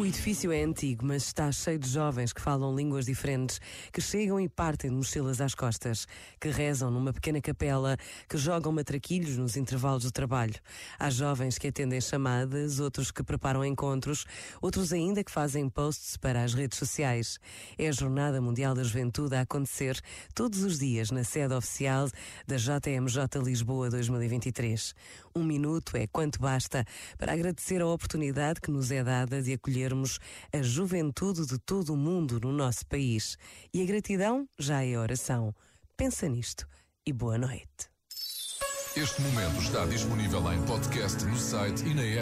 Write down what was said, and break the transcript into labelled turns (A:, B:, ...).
A: O edifício é antigo, mas está cheio de jovens que falam línguas diferentes, que chegam e partem de mochilas às costas, que rezam numa pequena capela, que jogam matraquilhos nos intervalos do trabalho. Há jovens que atendem chamadas, outros que preparam encontros, outros ainda que fazem posts para as redes sociais. É a Jornada Mundial da Juventude a acontecer todos os dias na sede oficial da JMJ Lisboa 2023. Um minuto é quanto basta para agradecer a oportunidade que nos é dada de acolher termos a juventude de todo o mundo no nosso país. E a gratidão já é oração. Pensa nisto e boa noite.
B: Este momento está disponível em podcast no site e na app.